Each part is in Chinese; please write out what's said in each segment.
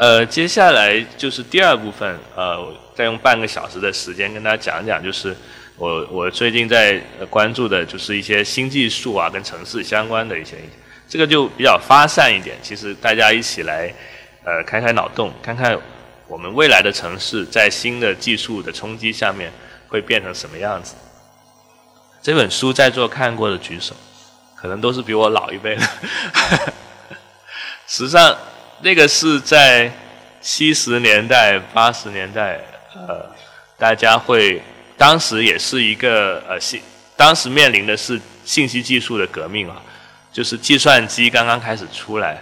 呃，接下来就是第二部分，呃，再用半个小时的时间跟大家讲讲，就是我我最近在关注的，就是一些新技术啊，跟城市相关的一些，这个就比较发散一点。其实大家一起来，呃，开开脑洞，看看我们未来的城市在新的技术的冲击下面会变成什么样子。这本书在座看过的举手，可能都是比我老一辈的。实际上。那个是在七十年代、八十年代，呃，大家会当时也是一个呃信，当时面临的是信息技术的革命啊，就是计算机刚刚开始出来，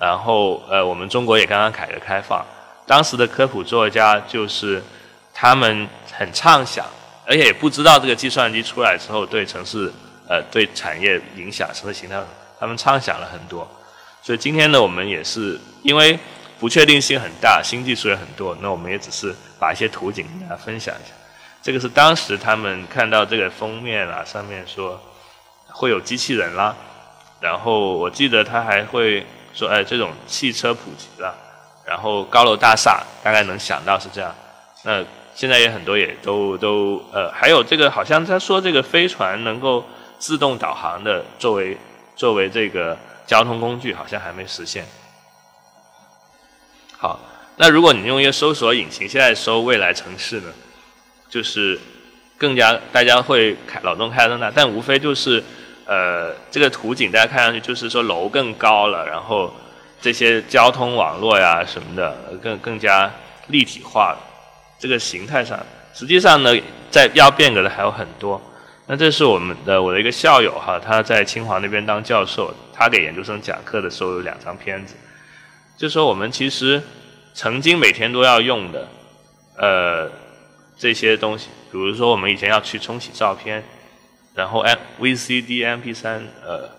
然后呃，我们中国也刚刚改革开放，当时的科普作家就是他们很畅想，而且也不知道这个计算机出来之后对城市呃对产业影响什么形态，他们畅想了很多。所以今天呢，我们也是因为不确定性很大，新技术也很多，那我们也只是把一些图景跟大家分享一下。这个是当时他们看到这个封面啊，上面说会有机器人啦，然后我记得他还会说，哎，这种汽车普及了，然后高楼大厦，大概能想到是这样。那现在也很多也都都呃，还有这个好像他说这个飞船能够自动导航的，作为作为这个。交通工具好像还没实现。好，那如果你用一个搜索引擎，现在搜未来城市呢，就是更加大家会开脑洞开得更大，但无非就是呃这个图景大家看上去就是说楼更高了，然后这些交通网络呀什么的更更加立体化了。这个形态上，实际上呢在要变革的还有很多。那这是我们的我的一个校友哈，他在清华那边当教授，他给研究生讲课的时候有两张片子，就说我们其实曾经每天都要用的，呃这些东西，比如说我们以前要去冲洗照片，然后 M VCD、MP3，呃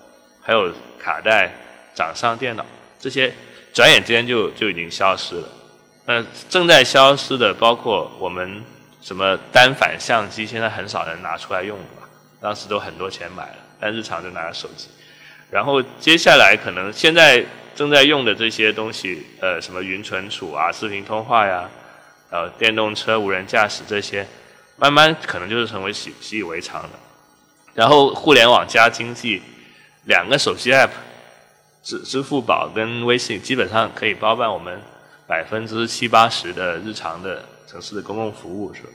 还有卡带、掌上电脑这些，转眼间就就已经消失了。那正在消失的包括我们。什么单反相机现在很少人拿出来用了，当时都很多钱买了，但日常就拿着手机。然后接下来可能现在正在用的这些东西，呃，什么云存储啊、视频通话呀，呃，电动车、无人驾驶这些，慢慢可能就是成为习习以为常的。然后互联网加经济，两个手机 app，支支付宝跟微信基本上可以包办我们百分之七八十的日常的。城市的公共服务是吧？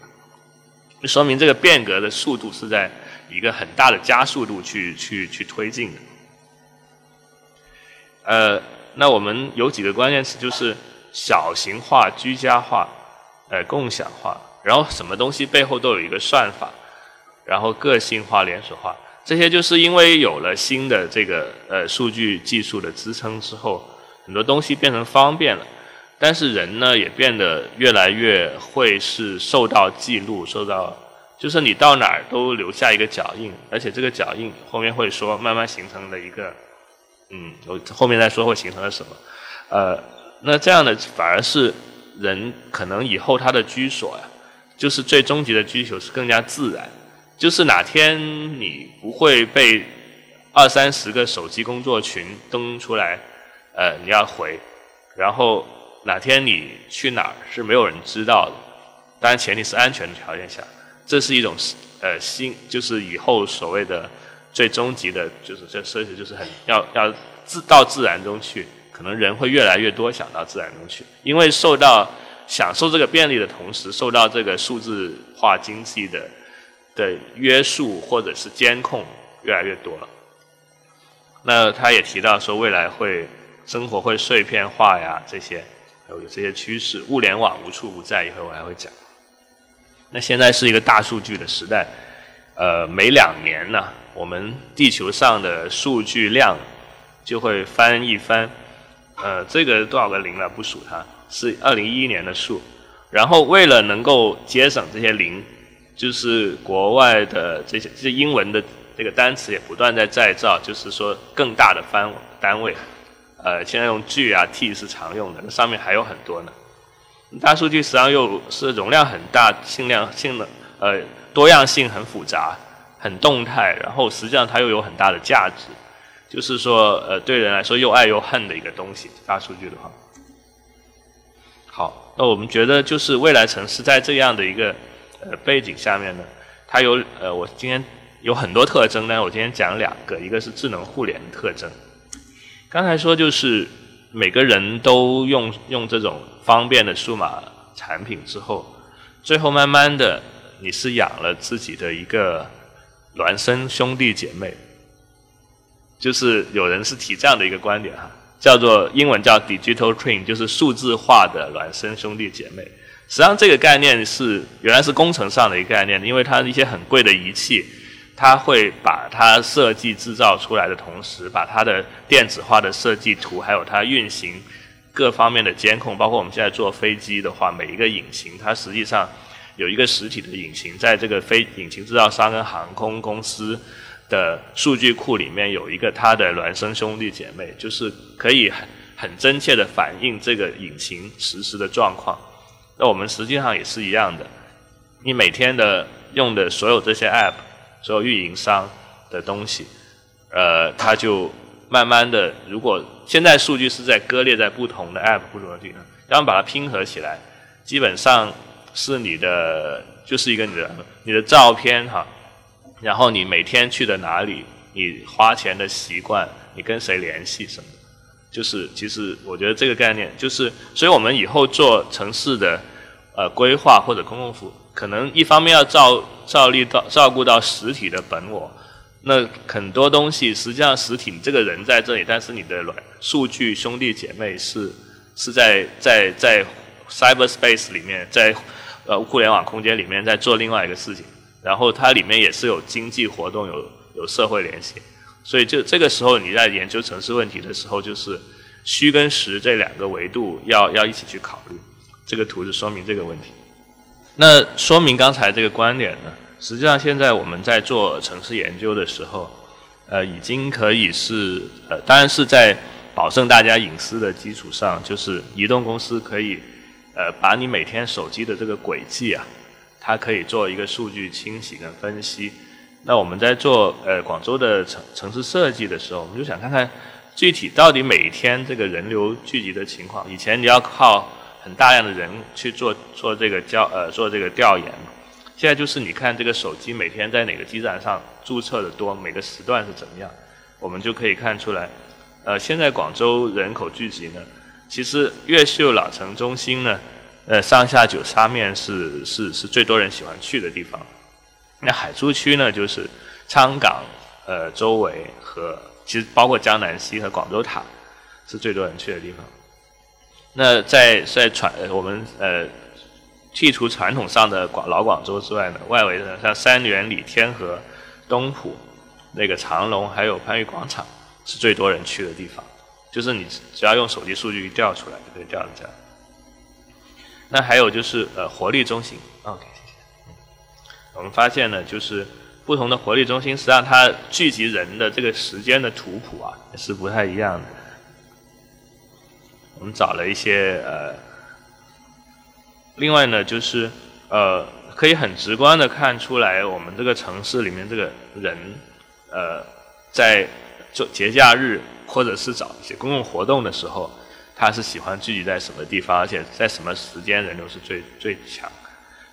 说明这个变革的速度是在一个很大的加速度去去去推进的。呃，那我们有几个关键词，就是小型化、居家化、呃共享化，然后什么东西背后都有一个算法，然后个性化、连锁化，这些就是因为有了新的这个呃数据技术的支撑之后，很多东西变成方便了。但是人呢，也变得越来越会是受到记录，受到，就是你到哪儿都留下一个脚印，而且这个脚印后面会说慢慢形成了一个，嗯，我后面再说会形成了什么，呃，那这样的反而是人可能以后他的居所呀，就是最终极的居所是更加自然，就是哪天你不会被二三十个手机工作群登出来，呃，你要回，然后。哪天你去哪儿是没有人知道的，当然前提是安全的条件下，这是一种呃新，就是以后所谓的最终极的，就是这所以就是很要要自到自然中去，可能人会越来越多想到自然中去，因为受到享受这个便利的同时，受到这个数字化经济的的约束或者是监控越来越多了。那他也提到说，未来会生活会碎片化呀这些。有这些趋势，物联网无处不在，以后我还会讲。那现在是一个大数据的时代，呃，每两年呢，我们地球上的数据量就会翻一番。呃，这个多少个零了？不数它，是二零一一年的数。然后为了能够节省这些零，就是国外的这些这些英文的这个单词也不断在再造，就是说更大的翻单位。呃，现在用 G 啊 T 是常用的，那上面还有很多呢。大数据实际上又是容量很大，性量性能呃多样性很复杂，很动态，然后实际上它又有很大的价值，就是说呃对人来说又爱又恨的一个东西。大数据的话，好，那我们觉得就是未来城市在这样的一个呃背景下面呢，它有呃我今天有很多特征呢，我今天讲两个，一个是智能互联的特征。刚才说就是每个人都用用这种方便的数码产品之后，最后慢慢的你是养了自己的一个孪生兄弟姐妹，就是有人是提这样的一个观点哈。叫做英文叫 digital twin，就是数字化的孪生兄弟姐妹。实际上这个概念是原来是工程上的一个概念，因为它一些很贵的仪器，它会把它设计制造出来的同时，把它的电子化的设计图，还有它运行各方面的监控，包括我们现在坐飞机的话，每一个引擎它实际上有一个实体的引擎，在这个飞引擎制造商跟航空公司。的数据库里面有一个它的孪生兄弟姐妹，就是可以很很真切的反映这个引擎实时的状况。那我们实际上也是一样的，你每天的用的所有这些 App，所有运营商的东西，呃，它就慢慢的，如果现在数据是在割裂在不同的 App 不同的地方，然后把它拼合起来，基本上是你的，就是一个你的你的照片哈。然后你每天去的哪里，你花钱的习惯，你跟谁联系什么，就是其实我觉得这个概念就是，所以我们以后做城市的呃规划或者公共服务，可能一方面要照照例到照顾到实体的本我，那很多东西实际上实体你这个人在这里，但是你的数据兄弟姐妹是是在在在 cyberspace 里面，在呃互联网空间里面在做另外一个事情。然后它里面也是有经济活动，有有社会联系，所以就这个时候你在研究城市问题的时候，就是虚跟实这两个维度要要一起去考虑。这个图是说明这个问题。那说明刚才这个观点呢，实际上现在我们在做城市研究的时候，呃，已经可以是呃，当然是在保证大家隐私的基础上，就是移动公司可以呃把你每天手机的这个轨迹啊。它可以做一个数据清洗跟分析。那我们在做呃广州的城城市设计的时候，我们就想看看具体到底每天这个人流聚集的情况。以前你要靠很大量的人去做做这个交呃做这个调研，现在就是你看这个手机每天在哪个基站上注册的多，每个时段是怎么样，我们就可以看出来。呃，现在广州人口聚集呢，其实越秀老城中心呢。呃，上下九沙面是是是最多人喜欢去的地方。那海珠区呢，就是昌岗呃周围和其实包括江南西和广州塔是最多人去的地方。那在在传我们呃剔除传统上的广老广州之外呢，外围的像三元里、天河、东浦、那个长隆还有番禺广场是最多人去的地方。就是你只要用手机数据一调出来，就可以调成这样。那还有就是呃活力中心，OK，谢谢。我们发现呢，就是不同的活力中心，实际上它聚集人的这个时间的图谱啊，是不太一样的。我们找了一些呃，另外呢，就是呃，可以很直观的看出来，我们这个城市里面这个人，呃，在做节假日或者是找一些公共活动的时候。他是喜欢聚集在什么地方，而且在什么时间人流是最最强？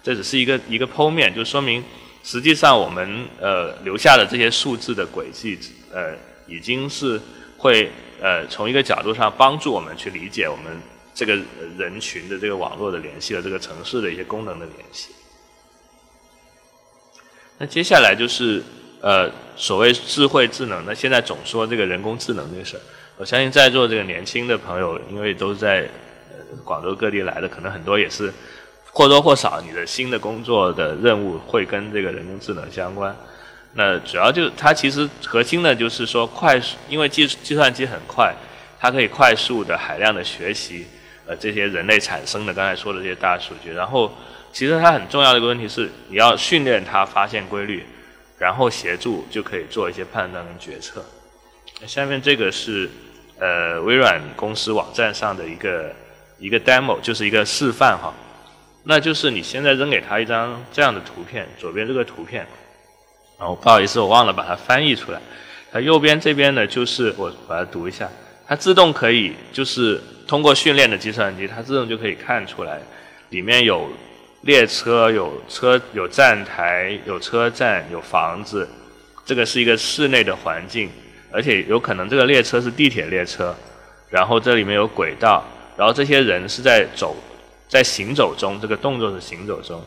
这只是一个一个剖面，就说明实际上我们呃留下的这些数字的轨迹，呃已经是会呃从一个角度上帮助我们去理解我们这个人群的这个网络的联系和这个城市的一些功能的联系。那接下来就是呃所谓智慧智能，那现在总说这个人工智能这个事儿。我相信在座这个年轻的朋友，因为都是在广州各地来的，可能很多也是或多或少你的新的工作的任务会跟这个人工智能相关。那主要就它其实核心的就是说快速，因为计计算机很快，它可以快速的海量的学习呃这些人类产生的刚才说的这些大数据。然后其实它很重要的一个问题是，你要训练它发现规律，然后协助就可以做一些判断跟决策。下面这个是。呃，微软公司网站上的一个一个 demo 就是一个示范哈，那就是你现在扔给他一张这样的图片，左边这个图片，然后不好意思，我忘了把它翻译出来。它右边这边呢，就是我把它读一下，它自动可以就是通过训练的计算机，它自动就可以看出来里面有列车、有车、有站台、有车站、有房子，这个是一个室内的环境，而且有可能这个列车是地铁列车，然后这里面有轨道，然后这些人是在走，在行走中，这个动作是行走中，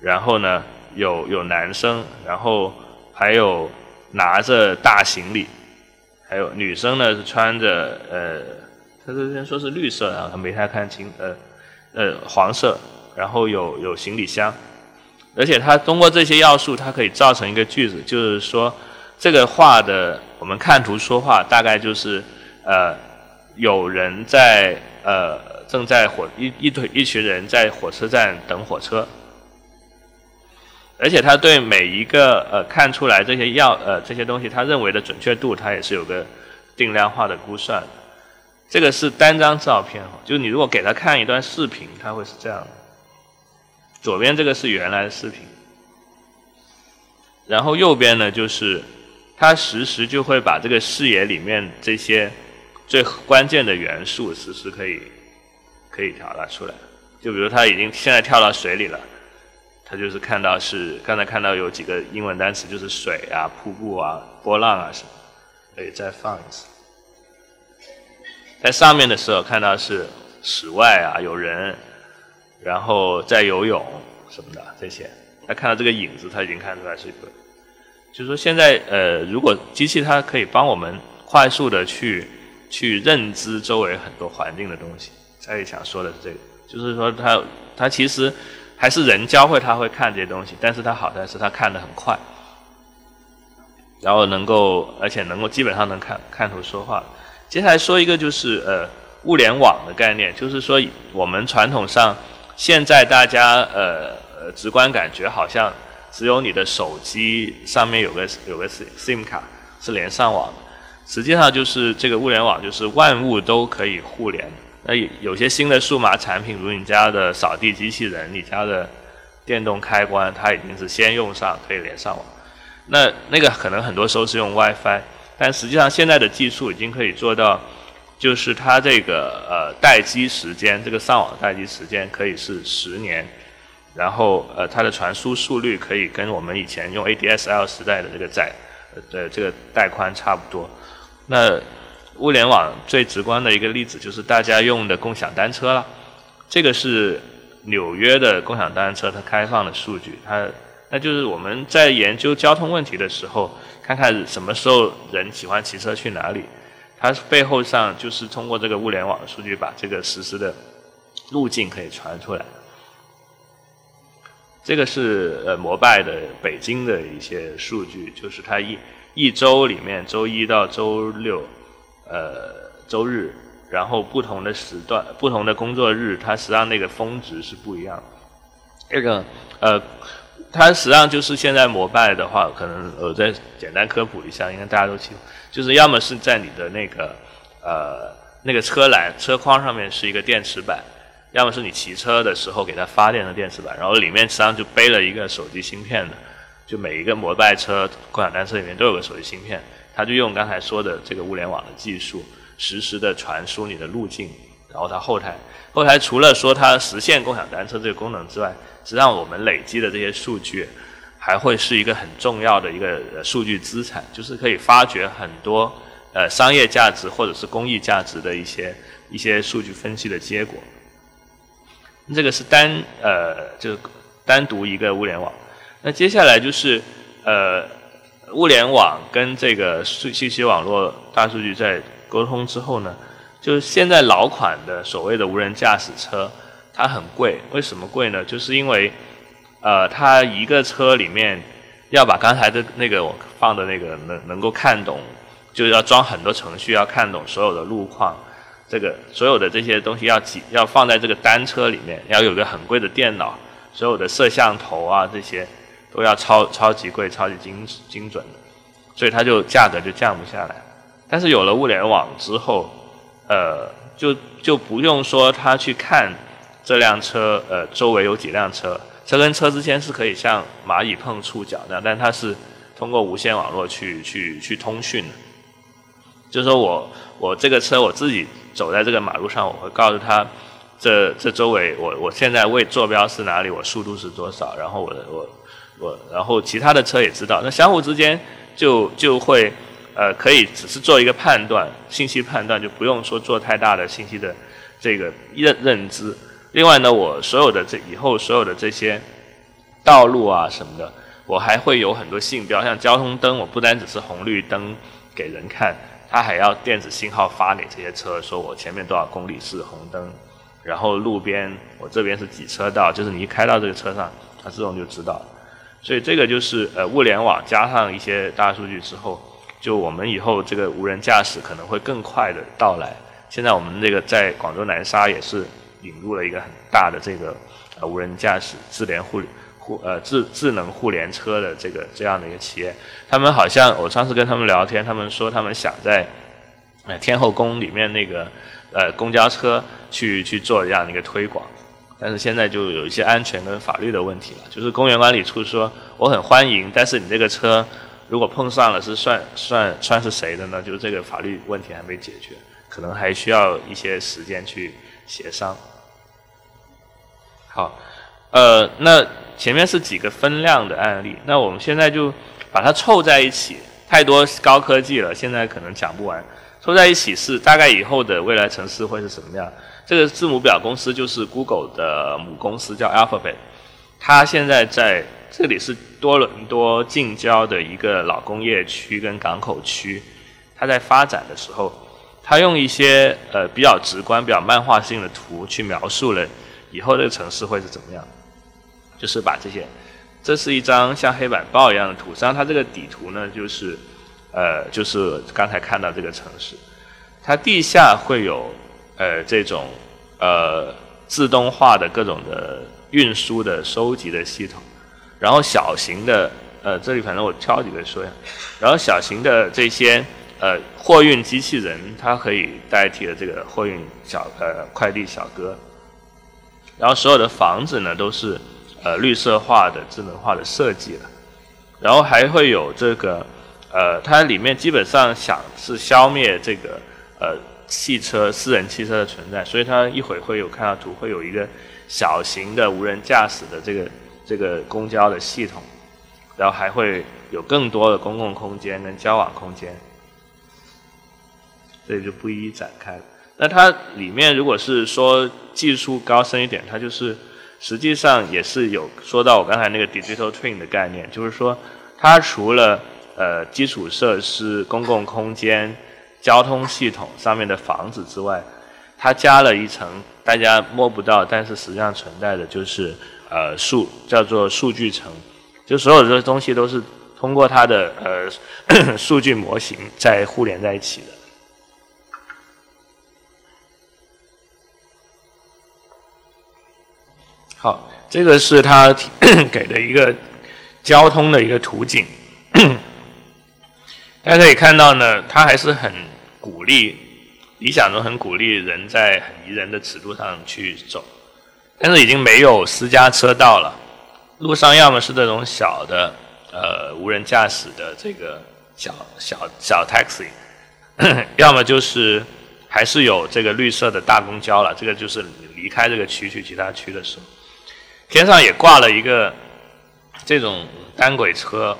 然后呢有有男生，然后还有拿着大行李。还有女生呢是穿着呃，他这边说是绿色啊，他没太看清，呃呃黄色，然后有有行李箱，而且他通过这些要素，它可以造成一个句子，就是说这个画的我们看图说话，大概就是呃有人在呃正在火一一堆一群人在火车站等火车。而且他对每一个呃看出来这些药呃这些东西，他认为的准确度，他也是有个定量化的估算。这个是单张照片哈，就是你如果给他看一段视频，他会是这样的。左边这个是原来的视频，然后右边呢就是他实时就会把这个视野里面这些最关键的元素实时可以可以调了出来。就比如他已经现在跳到水里了。他就是看到是刚才看到有几个英文单词，就是水啊、瀑布啊、波浪啊什么，可以再放一次。在上面的时候看到是室外啊，有人，然后在游泳什么的这些。他看到这个影子，他已经看出来是一个。就是说现在呃，如果机器它可以帮我们快速的去去认知周围很多环境的东西。再想说的是这个，就是说它它其实。还是人教会他会看这些东西，但是他好在是他看得很快，然后能够，而且能够基本上能看看图说话。接下来说一个就是呃物联网的概念，就是说我们传统上现在大家呃呃直观感觉好像只有你的手机上面有个有个 SIM 卡是连上网的，实际上就是这个物联网就是万物都可以互联。那有些新的数码产品，如你家的扫地机器人、你家的电动开关，它已经是先用上，可以连上网。那那个可能很多时候是用 WiFi，但实际上现在的技术已经可以做到，就是它这个呃待机时间，这个上网待机时间可以是十年，然后呃它的传输速率可以跟我们以前用 ADSL 时代的这个载呃这个带宽差不多。那物联网最直观的一个例子就是大家用的共享单车了，这个是纽约的共享单车它开放的数据，它那就是我们在研究交通问题的时候，看看什么时候人喜欢骑车去哪里，它背后上就是通过这个物联网的数据把这个实时的路径可以传出来。这个是呃摩拜的北京的一些数据，就是它一一周里面周一到周六。呃，周日，然后不同的时段、不同的工作日，它实际上那个峰值是不一样的。这个呃，它实际上就是现在摩拜的话，可能我再简单科普一下，应该大家都清楚，就是要么是在你的那个呃那个车篮车筐上面是一个电池板，要么是你骑车的时候给它发电的电池板，然后里面实际上就背了一个手机芯片的，就每一个摩拜车、共享单车里面都有个手机芯片。他就用刚才说的这个物联网的技术，实时的传输你的路径，然后它后台后台除了说它实现共享单车这个功能之外，实际上我们累积的这些数据，还会是一个很重要的一个数据资产，就是可以发掘很多呃商业价值或者是公益价值的一些一些数据分析的结果。这个是单呃就是单独一个物联网，那接下来就是呃。物联网跟这个信信息网络大数据在沟通之后呢，就是现在老款的所谓的无人驾驶车，它很贵。为什么贵呢？就是因为，呃，它一个车里面要把刚才的那个我放的那个能能够看懂，就是要装很多程序，要看懂所有的路况，这个所有的这些东西要挤要放在这个单车里面，要有个很贵的电脑，所有的摄像头啊这些。都要超超级贵、超级精精准的，所以它就价格就降不下来。但是有了物联网之后，呃，就就不用说他去看这辆车，呃，周围有几辆车，车跟车之间是可以像蚂蚁碰触角那样，但它是通过无线网络去去去通讯的。就说我我这个车我自己走在这个马路上，我会告诉他这这周围我我现在位坐标是哪里，我速度是多少，然后我的我我然后其他的车也知道，那相互之间就就会呃可以只是做一个判断信息判断，就不用说做太大的信息的这个认认知。另外呢，我所有的这以后所有的这些道路啊什么的，我还会有很多信标，像交通灯，我不单只是红绿灯给人看，它还要电子信号发给这些车，说我前面多少公里是红灯，然后路边我这边是几车道，就是你一开到这个车上，它自动就知道。所以这个就是呃物联网加上一些大数据之后，就我们以后这个无人驾驶可能会更快的到来。现在我们这个在广州南沙也是。引入了一个很大的这个呃无人驾驶智联互互呃智智能互联车的这个这样的一个企业，他们好像我上次跟他们聊天，他们说他们想在呃天后宫里面那个呃公交车去去做这样的一个推广，但是现在就有一些安全跟法律的问题了，就是公园管理处说我很欢迎，但是你这个车如果碰上了是算算算是谁的呢？就是这个法律问题还没解决，可能还需要一些时间去。协商，好，呃，那前面是几个分量的案例，那我们现在就把它凑在一起，太多高科技了，现在可能讲不完。凑在一起是大概以后的未来城市会是什么样？这个字母表公司就是 Google 的母公司，叫 Alphabet，它现在在这里是多伦多近郊的一个老工业区跟港口区，它在发展的时候。它用一些呃比较直观、比较漫画性的图去描述了以后这个城市会是怎么样，就是把这些，这是一张像黑板报一样的图，实际上它这个底图呢就是呃就是刚才看到这个城市，它地下会有呃这种呃自动化的各种的运输的收集的系统，然后小型的呃这里反正我挑几个说一下，然后小型的这些。呃，货运机器人它可以代替了这个货运小呃快递小哥，然后所有的房子呢都是呃绿色化的智能化的设计了，然后还会有这个呃它里面基本上想是消灭这个呃汽车私人汽车的存在，所以它一会会有看到图会有一个小型的无人驾驶的这个这个公交的系统，然后还会有更多的公共空间跟交往空间。这里就不一一展开了。那它里面如果是说技术高深一点，它就是实际上也是有说到我刚才那个 digital twin 的概念，就是说它除了呃基础设施、公共空间、交通系统上面的房子之外，它加了一层大家摸不到，但是实际上存在的就是呃数叫做数据层，就所有这些东西都是通过它的呃 数据模型在互联在一起的。好，这个是他 给的一个交通的一个图景。大家可以看到呢，他还是很鼓励，理想中很鼓励人在很宜人的尺度上去走，但是已经没有私家车道了。路上要么是这种小的呃无人驾驶的这个小小小 taxi，要么就是还是有这个绿色的大公交了。这个就是离开这个区去其他区的时候。天上也挂了一个这种单轨车，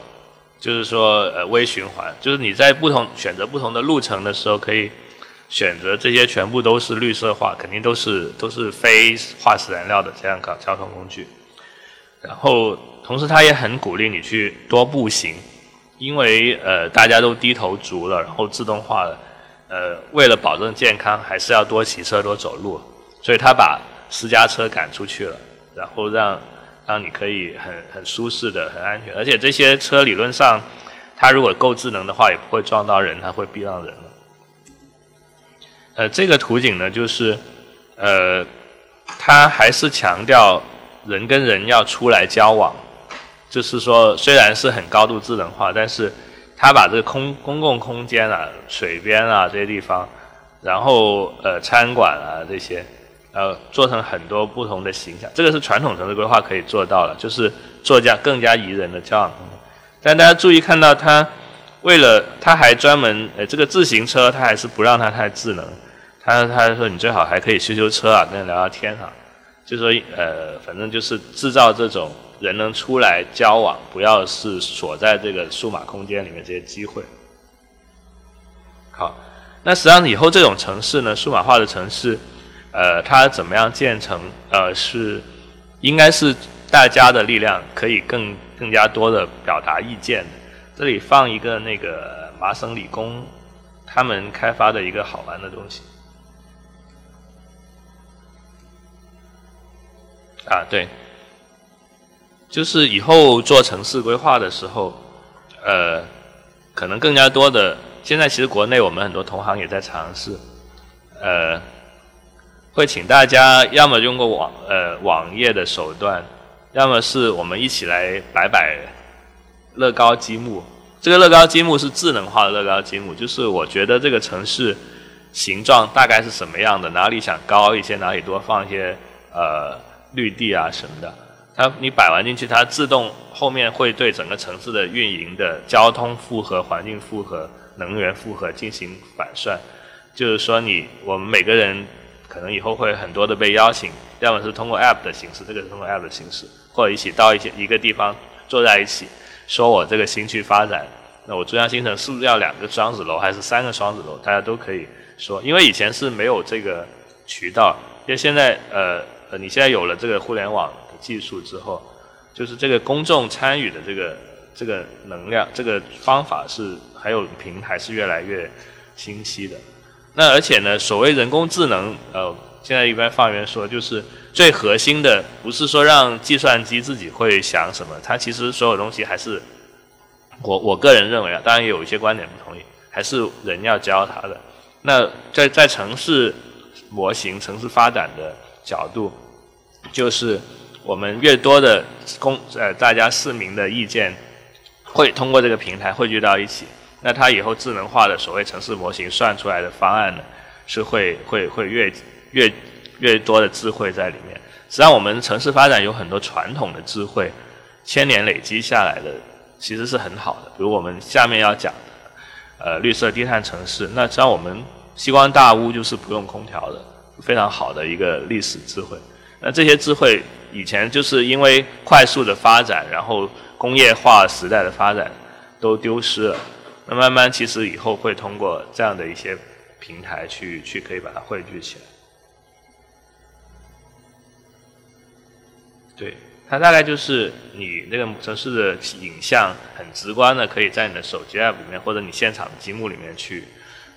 就是说呃微循环，就是你在不同选择不同的路程的时候，可以选择这些全部都是绿色化，肯定都是都是非化石燃料的这样搞交通工具。然后同时他也很鼓励你去多步行，因为呃大家都低头族了，然后自动化了，呃为了保证健康，还是要多骑车多走路，所以他把私家车赶出去了。然后让让你可以很很舒适的、很安全，而且这些车理论上，它如果够智能的话，也不会撞到人，它会避让人呃，这个图景呢，就是呃，它还是强调人跟人要出来交往，就是说虽然是很高度智能化，但是它把这个空公共空间啊、水边啊这些地方，然后呃餐馆啊这些。呃，做成很多不同的形象，这个是传统城市规划可以做到了，就是做加更加宜人的交往空间。但大家注意看到它，为了他还专门呃这个自行车他还是不让它太智能，他他说你最好还可以修修车啊，跟人聊聊天啊，就说呃反正就是制造这种人能出来交往，不要是锁在这个数码空间里面这些机会。好，那实际上以后这种城市呢，数码化的城市，呃，它怎么样建成？呃，是应该是大家的力量可以更更加多的表达意见。这里放一个那个麻省理工他们开发的一个好玩的东西。啊，对，就是以后做城市规划的时候，呃，可能更加多的。现在其实国内我们很多同行也在尝试，呃，会请大家要么用个网呃网页的手段，要么是我们一起来摆摆乐高积木。这个乐高积木是智能化的乐高积木，就是我觉得这个城市形状大概是什么样的，哪里想高一些，哪里多放一些呃绿地啊什么的。它你摆完进去，它自动后面会对整个城市的运营的交通负荷、环境负荷。能源负荷进行反算，就是说你我们每个人可能以后会很多的被邀请，要么是通过 App 的形式，这个是通过 App 的形式，或者一起到一些一个地方坐在一起，说我这个新区发展，那我珠江新城是不是要两个双子楼还是三个双子楼？大家都可以说，因为以前是没有这个渠道，因为现在呃呃你现在有了这个互联网的技术之后，就是这个公众参与的这个这个能量，这个方法是。还有平台是越来越清晰的，那而且呢，所谓人工智能，呃，现在一般放言说，就是最核心的不是说让计算机自己会想什么，它其实所有东西还是我我个人认为啊，当然有一些观点不同意，还是人要教它的。那在在城市模型、城市发展的角度，就是我们越多的公呃大家市民的意见会通过这个平台汇聚到一起。那它以后智能化的所谓城市模型算出来的方案呢，是会会会越越越多的智慧在里面。实际上，我们城市发展有很多传统的智慧，千年累积下来的，其实是很好的。比如我们下面要讲的，呃，绿色低碳城市。那像我们西关大屋就是不用空调的，非常好的一个历史智慧。那这些智慧以前就是因为快速的发展，然后工业化时代的发展，都丢失了。那慢慢，其实以后会通过这样的一些平台去去可以把它汇聚起来。对，它大概就是你那个城市的影像很直观的，可以在你的手机 app 里面或者你现场的积木里面去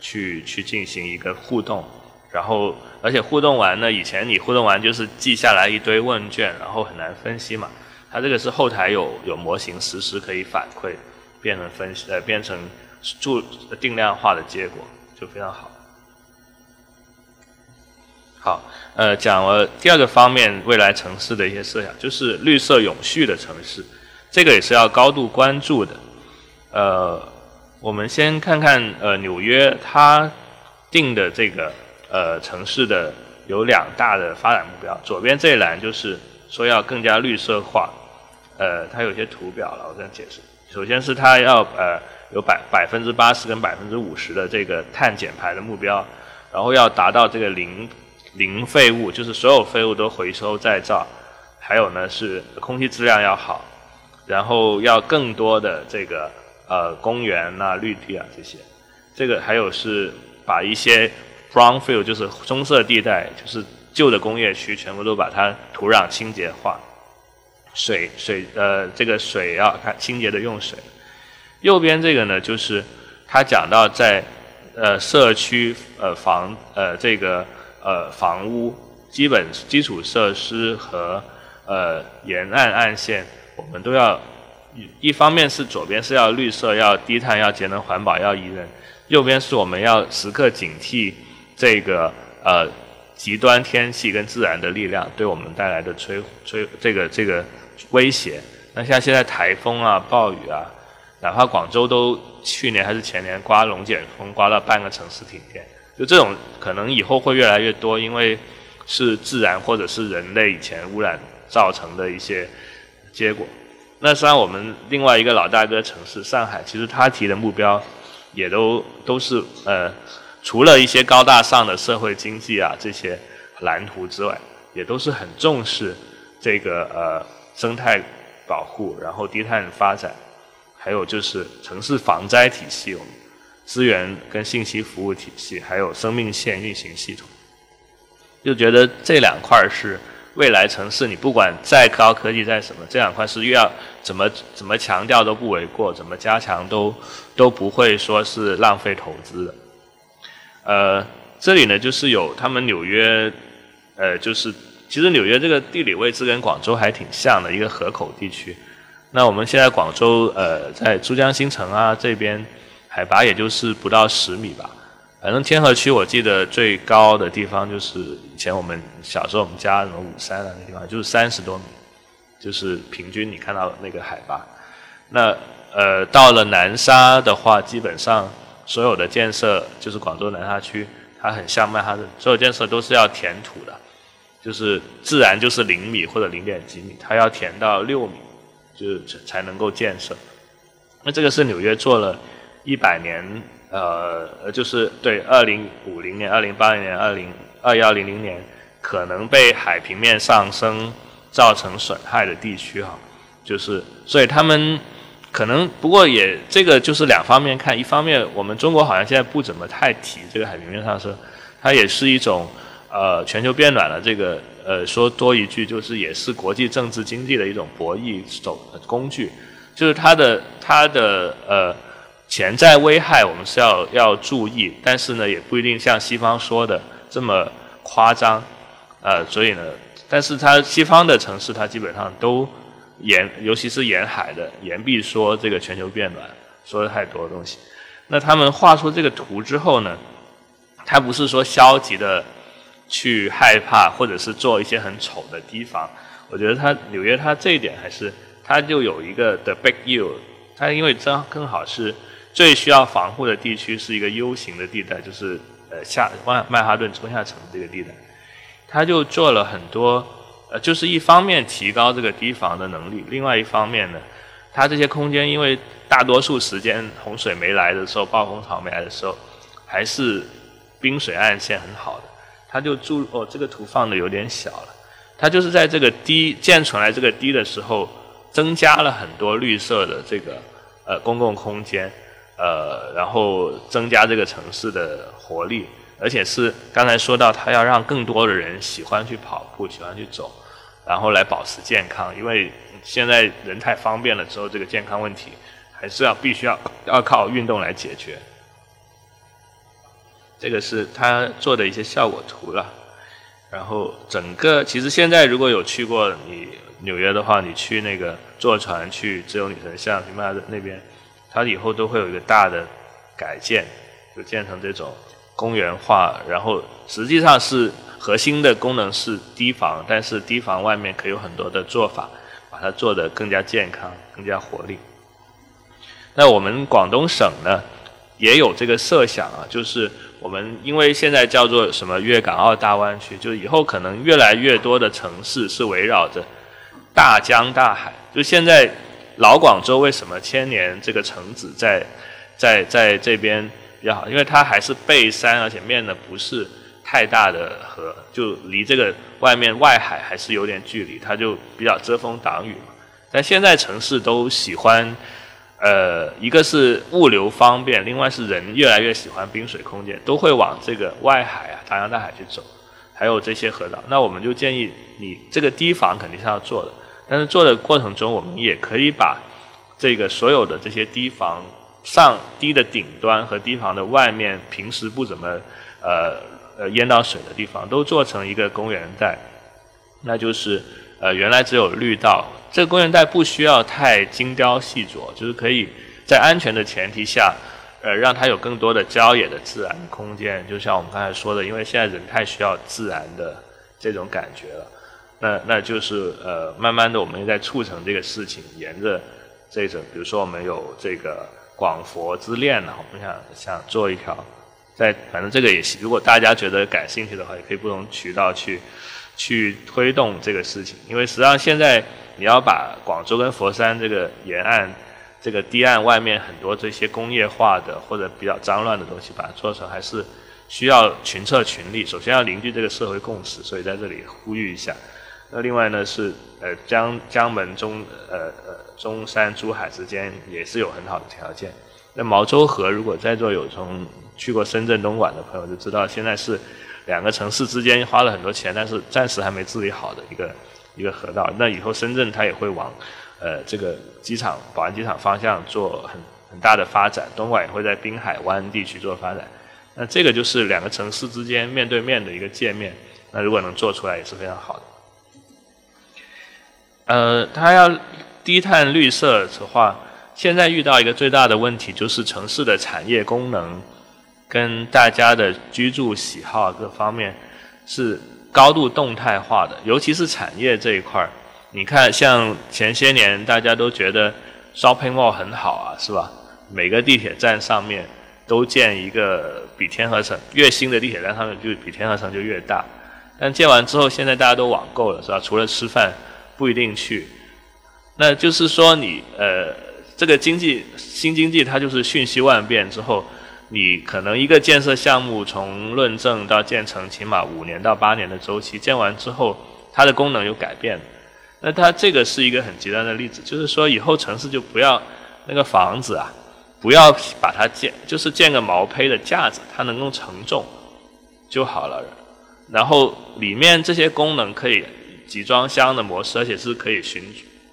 去去进行一个互动。然后，而且互动完呢，以前你互动完就是记下来一堆问卷，然后很难分析嘛。它这个是后台有有模型实时可以反馈。变成分析呃，变成注定量化的结果就非常好。好，呃，讲了第二个方面，未来城市的一些设想，就是绿色永续的城市，这个也是要高度关注的。呃，我们先看看呃纽约它定的这个呃城市的有两大的发展目标，左边这一栏就是说要更加绿色化，呃，它有些图表了，我这样解释。首先是它要呃有百百分之八十跟百分之五十的这个碳减排的目标，然后要达到这个零零废物，就是所有废物都回收再造，还有呢是空气质量要好，然后要更多的这个呃公园呐绿地啊这些，这个还有是把一些 brownfield 就是棕色地带，就是旧的工业区全部都把它土壤清洁化。水水呃，这个水要看清洁的用水。右边这个呢，就是他讲到在呃社区呃房呃这个呃房屋基本基础设施和呃沿岸岸线，我们都要一方面是左边是要绿色、要低碳、要节能环保、要宜人；右边是我们要时刻警惕这个呃极端天气跟自然的力量对我们带来的摧摧这个这个。威胁，那像现在台风啊、暴雨啊，哪怕广州都去年还是前年刮龙卷风，刮到半个城市停电，就这种可能以后会越来越多，因为是自然或者是人类以前污染造成的一些结果。那实际上我们另外一个老大哥城市上海，其实他提的目标也都都是呃，除了一些高大上的社会经济啊这些蓝图之外，也都是很重视这个呃生态保护，然后低碳发展，还有就是城市防灾体系，资源跟信息服务体系，还有生命线运行系统，就觉得这两块是。未来城市，你不管再高科技再什么，这两块是越要怎么怎么强调都不为过，怎么加强都都不会说是浪费投资的。呃，这里呢就是有他们纽约，呃，就是其实纽约这个地理位置跟广州还挺像的一个河口地区。那我们现在广州呃在珠江新城啊这边，海拔也就是不到十米吧。反正天河区，我记得最高的地方就是以前我们小时候我们家什么五山啊那地方，就是三十多米，就是平均你看到那个海拔。那呃到了南沙的话，基本上所有的建设就是广州南沙区，它很像曼哈顿，所有建设都是要填土的，就是自然就是零米或者零点几米，它要填到六米，就是才能够建设。那这个是纽约做了一百年。呃，就是对，二零五零年、二零八零年、二零二幺零零年，可能被海平面上升造成损害的地区哈，就是所以他们可能不过也这个就是两方面看，一方面我们中国好像现在不怎么太提这个海平面上升，它也是一种呃全球变暖的这个呃说多一句就是也是国际政治经济的一种博弈手工具，就是它的它的呃。潜在危害我们是要要注意，但是呢，也不一定像西方说的这么夸张，呃，所以呢，但是它西方的城市它基本上都沿，尤其是沿海的，言必说这个全球变暖，说的太多东西。那他们画出这个图之后呢，他不是说消极的去害怕，或者是做一些很丑的提防。我觉得他纽约他这一点还是，他就有一个 The big U，他因为正更好是。最需要防护的地区是一个 U 型的地带，就是呃下曼曼哈顿中下层这个地带，他就做了很多，呃，就是一方面提高这个堤防的能力，另外一方面呢，它这些空间因为大多数时间洪水没来的时候，暴风潮没来的时候，还是冰水岸线很好的，他就注哦这个图放的有点小了，他就是在这个堤建出来这个堤的时候，增加了很多绿色的这个呃公共空间。呃，然后增加这个城市的活力，而且是刚才说到，他要让更多的人喜欢去跑步，喜欢去走，然后来保持健康。因为现在人太方便了之后，这个健康问题还是要必须要要靠运动来解决。这个是他做的一些效果图了。然后整个其实现在如果有去过你纽约的话，你去那个坐船去自由女神像，你妈的那边。它以后都会有一个大的改建，就建成这种公园化，然后实际上是核心的功能是堤防，但是堤防外面可以有很多的做法，把它做得更加健康、更加活力。那我们广东省呢，也有这个设想啊，就是我们因为现在叫做什么粤港澳大湾区，就以后可能越来越多的城市是围绕着大江大海，就现在。老广州为什么千年这个城址在在在这边比较好？因为它还是背山，而且面的不是太大的河，就离这个外面外海还是有点距离，它就比较遮风挡雨嘛。但现在城市都喜欢，呃，一个是物流方便，另外是人越来越喜欢冰水空间，都会往这个外海啊、大洋大海去走，还有这些河道。那我们就建议你这个堤防肯定是要做的。但是做的过程中，我们也可以把这个所有的这些堤防上堤的顶端和堤防的外面，平时不怎么呃呃淹到水的地方，都做成一个公园带。那就是呃原来只有绿道，这个公园带不需要太精雕细琢，就是可以在安全的前提下，呃让它有更多的郊野的自然空间。就像我们刚才说的，因为现在人太需要自然的这种感觉了。那那就是呃，慢慢的我们在促成这个事情，沿着这种，比如说我们有这个广佛之恋呢，我们想想做一条，在反正这个也行，如果大家觉得感兴趣的话，也可以不同渠道去去推动这个事情。因为实际上现在你要把广州跟佛山这个沿岸、这个堤岸外面很多这些工业化的或者比较脏乱的东西，把它做成，还是需要群策群力。首先要凝聚这个社会共识，所以在这里呼吁一下。那另外呢是呃江江门中呃呃中山珠海之间也是有很好的条件。那毛洲河如果在座有从去过深圳东莞的朋友就知道，现在是两个城市之间花了很多钱，但是暂时还没治理好的一个一个河道。那以后深圳它也会往呃这个机场宝安机场方向做很很大的发展，东莞也会在滨海湾地区做发展。那这个就是两个城市之间面对面的一个界面。那如果能做出来也是非常好的。呃，它要低碳绿色的话，现在遇到一个最大的问题就是城市的产业功能跟大家的居住喜好各方面是高度动态化的，尤其是产业这一块儿。你看，像前些年大家都觉得 shopping mall 很好啊，是吧？每个地铁站上面都建一个比天河城越新的地铁站上面就比天河城就越大，但建完之后，现在大家都网购了，是吧？除了吃饭。不一定去，那就是说你呃，这个经济新经济它就是瞬息万变之后，你可能一个建设项目从论证到建成，起码五年到八年的周期，建完之后它的功能有改变，那它这个是一个很极端的例子，就是说以后城市就不要那个房子啊，不要把它建，就是建个毛坯的架子，它能够承重就好了，然后里面这些功能可以。集装箱的模式，而且是可以循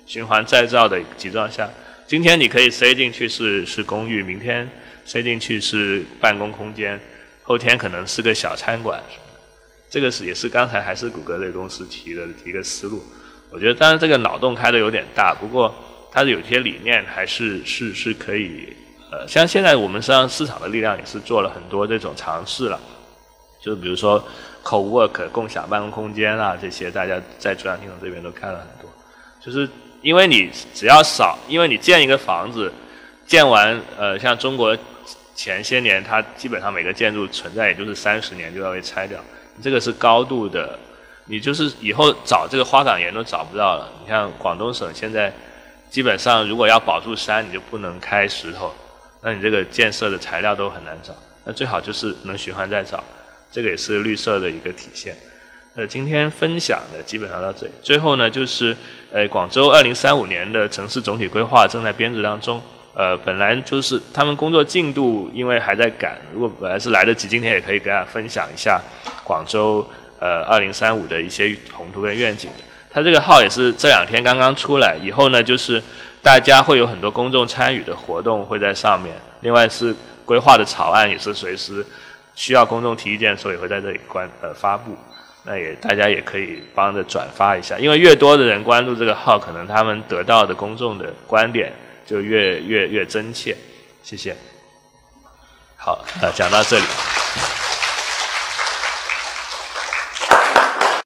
循环再造的集装箱。今天你可以塞进去是是公寓，明天塞进去是办公空间，后天可能是个小餐馆。这个是也是刚才还是谷歌类公司提的一个思路。我觉得当然这个脑洞开的有点大，不过它的有些理念还是是是可以。呃，像现在我们实际上市场的力量也是做了很多这种尝试了，就比如说。Co-work 共享办公空间啊，这些大家在中央系统这边都看了很多。就是因为你只要少，因为你建一个房子，建完呃，像中国前些年，它基本上每个建筑存在也就是三十年就要被拆掉，这个是高度的，你就是以后找这个花岗岩都找不到了。你像广东省现在基本上如果要保住山，你就不能开石头，那你这个建设的材料都很难找，那最好就是能循环再造。这个也是绿色的一个体现。呃，今天分享的基本上到这里。最后呢，就是呃，广州二零三五年的城市总体规划正在编制当中。呃，本来就是他们工作进度，因为还在赶。如果本来是来得及，今天也可以跟大家分享一下广州呃二零三五的一些宏图跟愿景。它这个号也是这两天刚刚出来，以后呢，就是大家会有很多公众参与的活动会在上面。另外是规划的草案也是随时。需要公众提意见的时候，也会在这里关呃发布。那也大家也可以帮着转发一下，因为越多的人关注这个号，可能他们得到的公众的观点就越越越真切。谢谢。好，呃，讲到这里。